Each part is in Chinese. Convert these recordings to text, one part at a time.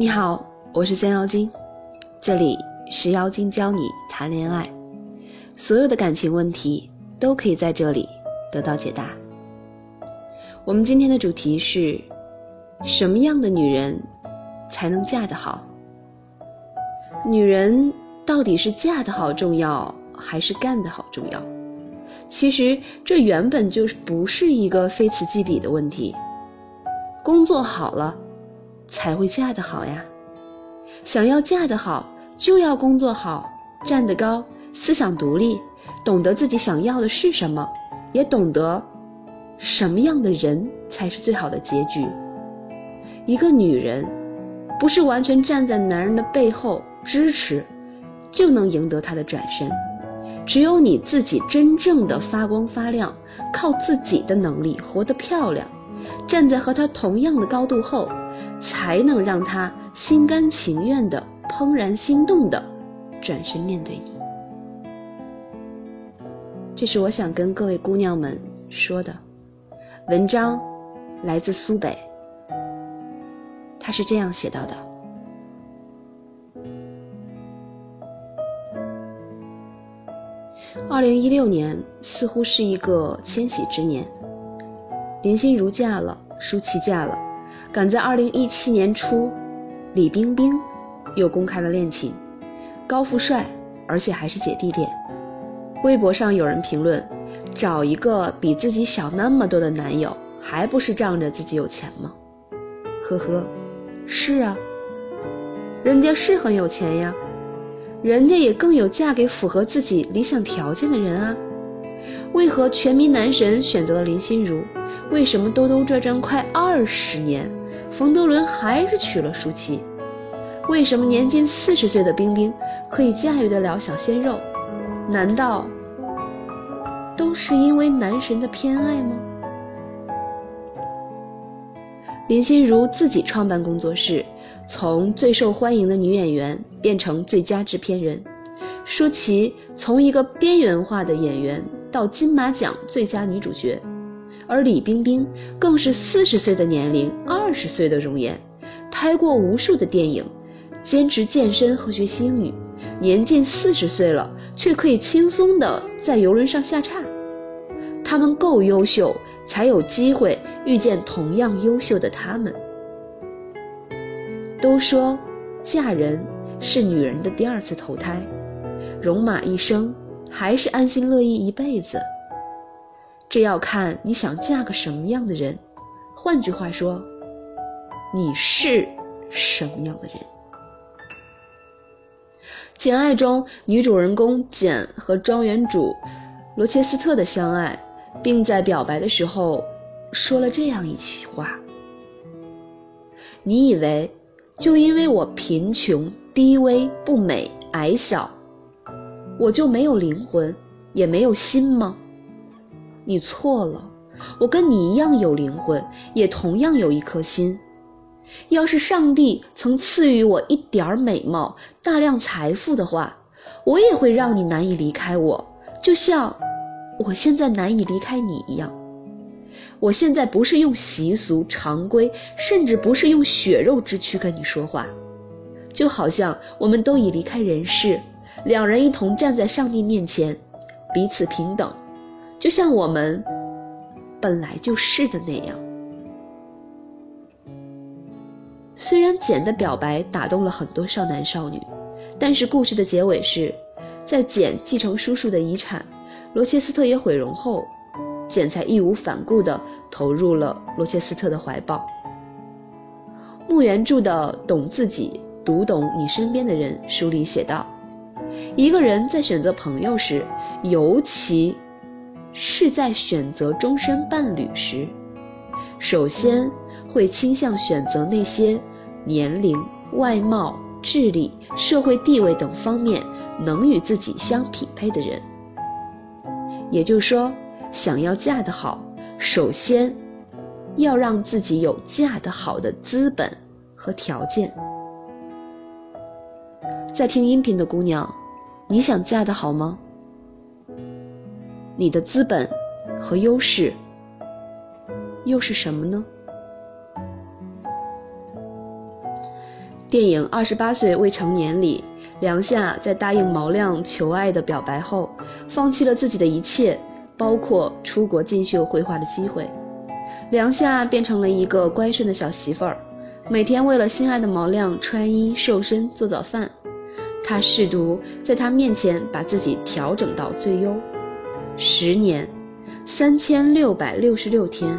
你好，我是三妖精，这里是妖精教你谈恋爱，所有的感情问题都可以在这里得到解答。我们今天的主题是：什么样的女人才能嫁得好？女人到底是嫁得好重要，还是干得好重要？其实这原本就是不是一个非此即彼的问题。工作好了。才会嫁得好呀！想要嫁得好，就要工作好，站得高，思想独立，懂得自己想要的是什么，也懂得什么样的人才是最好的结局。一个女人，不是完全站在男人的背后支持，就能赢得他的转身。只有你自己真正的发光发亮，靠自己的能力活得漂亮，站在和他同样的高度后。才能让他心甘情愿的、怦然心动的转身面对你。这是我想跟各位姑娘们说的。文章来自苏北，他是这样写到的：二零一六年似乎是一个迁徙之年，林心如嫁了，舒淇嫁了。赶在二零一七年初，李冰冰又公开了恋情，高富帅，而且还是姐弟恋。微博上有人评论：“找一个比自己小那么多的男友，还不是仗着自己有钱吗？”呵呵，是啊，人家是很有钱呀，人家也更有嫁给符合自己理想条件的人啊。为何全民男神选择了林心如？为什么兜兜转转快二十年？冯德伦还是娶了舒淇，为什么年近四十岁的冰冰可以驾驭得了小鲜肉？难道都是因为男神的偏爱吗？林心如自己创办工作室，从最受欢迎的女演员变成最佳制片人；舒淇从一个边缘化的演员到金马奖最佳女主角。而李冰冰更是四十岁的年龄，二十岁的容颜，拍过无数的电影，坚持健身和学习英语，年近四十岁了，却可以轻松的在游轮上下叉。他们够优秀，才有机会遇见同样优秀的他们。都说，嫁人是女人的第二次投胎，戎马一生，还是安心乐意一辈子？这要看你想嫁个什么样的人，换句话说，你是什么样的人。《简爱》中女主人公简和庄园主罗切斯特的相爱，并在表白的时候说了这样一句话：“你以为就因为我贫穷、低微、不美、矮小，我就没有灵魂，也没有心吗？”你错了，我跟你一样有灵魂，也同样有一颗心。要是上帝曾赐予我一点儿美貌、大量财富的话，我也会让你难以离开我，就像我现在难以离开你一样。我现在不是用习俗、常规，甚至不是用血肉之躯跟你说话，就好像我们都已离开人世，两人一同站在上帝面前，彼此平等。就像我们本来就是的那样。虽然简的表白打动了很多少男少女，但是故事的结尾是，在简继承叔叔的遗产，罗切斯特也毁容后，简才义无反顾地投入了罗切斯特的怀抱。木原著的《懂自己，读懂你身边的人》书里写道：一个人在选择朋友时，尤其。是在选择终身伴侣时，首先会倾向选择那些年龄、外貌、智力、社会地位等方面能与自己相匹配的人。也就是说，想要嫁得好，首先要让自己有嫁得好的资本和条件。在听音频的姑娘，你想嫁得好吗？你的资本和优势又是什么呢？电影《二十八岁未成年》里，梁夏在答应毛亮求爱的表白后，放弃了自己的一切，包括出国进修绘画的机会。梁夏变成了一个乖顺的小媳妇儿，每天为了心爱的毛亮穿衣瘦身、做早饭。她试图在他面前把自己调整到最优。十年，三千六百六十六天，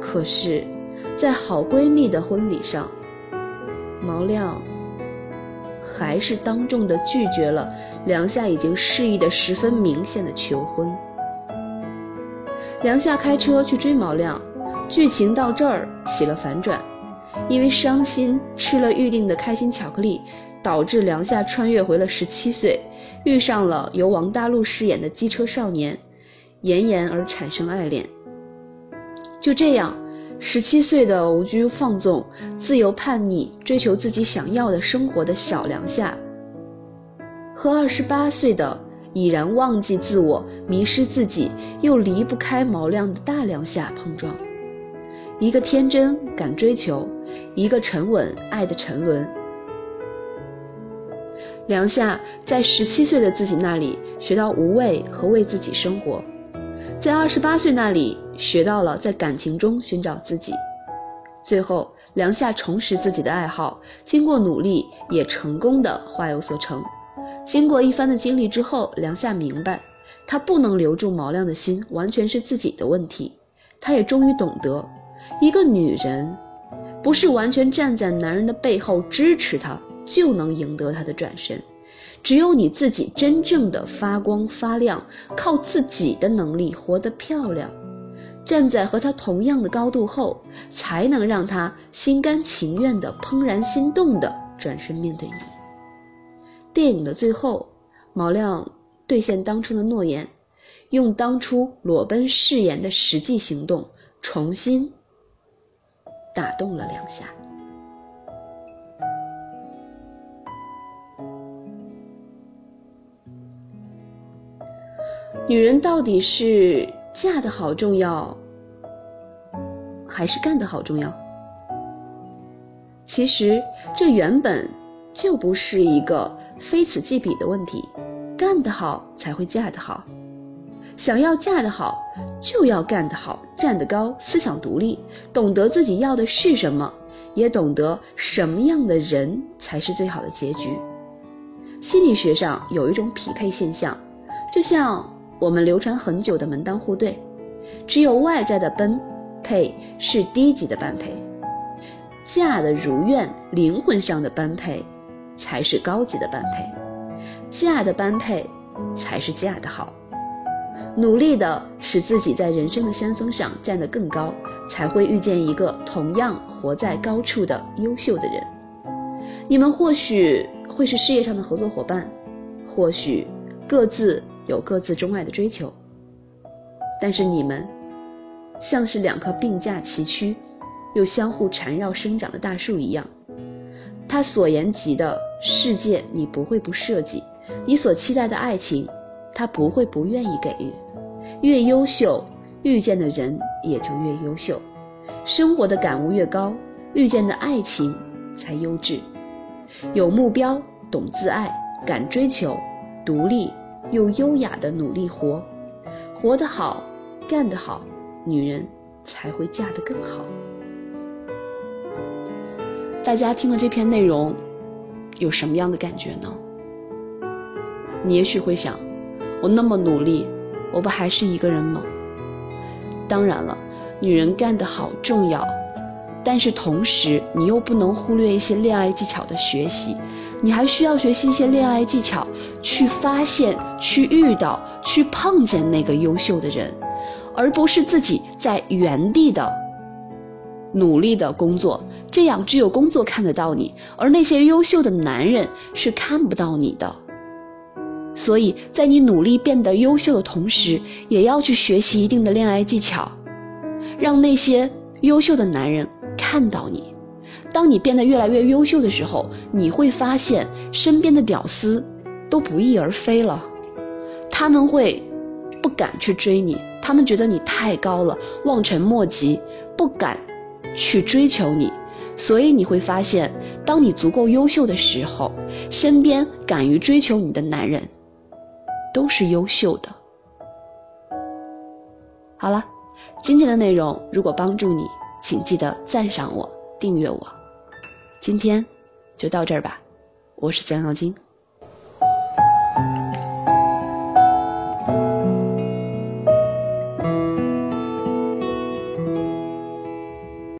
可是，在好闺蜜的婚礼上。毛亮还是当众的拒绝了梁夏已经示意的十分明显的求婚。梁夏开车去追毛亮，剧情到这儿起了反转，因为伤心吃了预定的开心巧克力，导致梁夏穿越回了十七岁，遇上了由王大陆饰演的机车少年，妍妍而产生爱恋。就这样。十七岁的无拘放纵、自由叛逆、追求自己想要的生活的小梁夏，和二十八岁的已然忘记自我、迷失自己又离不开毛亮的大梁夏碰撞，一个天真敢追求，一个沉稳爱的沉沦。梁夏在十七岁的自己那里学到无畏和为自己生活。在二十八岁那里学到了在感情中寻找自己，最后梁夏重拾自己的爱好，经过努力也成功的化有所成。经过一番的经历之后，梁夏明白，她不能留住毛亮的心，完全是自己的问题。她也终于懂得，一个女人，不是完全站在男人的背后支持他，就能赢得他的转身。只有你自己真正的发光发亮，靠自己的能力活得漂亮，站在和他同样的高度后，才能让他心甘情愿的怦然心动的转身面对你。电影的最后，毛亮兑现当初的诺言，用当初裸奔誓言的实际行动，重新打动了两下。女人到底是嫁得好重要，还是干得好重要？其实这原本就不是一个非此即彼的问题，干得好才会嫁得好。想要嫁得好，就要干得好，站得高，思想独立，懂得自己要的是什么，也懂得什么样的人才是最好的结局。心理学上有一种匹配现象，就像。我们流传很久的门当户对，只有外在的般配是低级的般配，嫁的如愿，灵魂上的般配才是高级的般配，嫁的般配才是嫁的好。努力的使自己在人生的山峰上站得更高，才会遇见一个同样活在高处的优秀的人。你们或许会是事业上的合作伙伴，或许各自。有各自钟爱的追求，但是你们像是两棵并驾齐驱又相互缠绕生长的大树一样，他所言及的世界你不会不设计，你所期待的爱情他不会不愿意给予。越优秀，遇见的人也就越优秀，生活的感悟越高，遇见的爱情才优质。有目标，懂自爱，敢追求，独立。又优雅的努力活，活得好，干得好，女人才会嫁得更好。大家听了这篇内容，有什么样的感觉呢？你也许会想，我那么努力，我不还是一个人吗？当然了，女人干得好重要，但是同时你又不能忽略一些恋爱技巧的学习。你还需要学习一些恋爱技巧，去发现、去遇到、去碰见那个优秀的人，而不是自己在原地的努力的工作。这样只有工作看得到你，而那些优秀的男人是看不到你的。所以在你努力变得优秀的同时，也要去学习一定的恋爱技巧，让那些优秀的男人看到你。当你变得越来越优秀的时候你会发现身边的屌丝都不翼而飞了。他们会不敢去追你他们觉得你太高了望尘莫及不敢去追求你。所以你会发现当你足够优秀的时候身边敢于追求你的男人都是优秀的。好了今天的内容如果帮助你请记得赞赏我订阅我。今天就到这儿吧，我是蒋小金。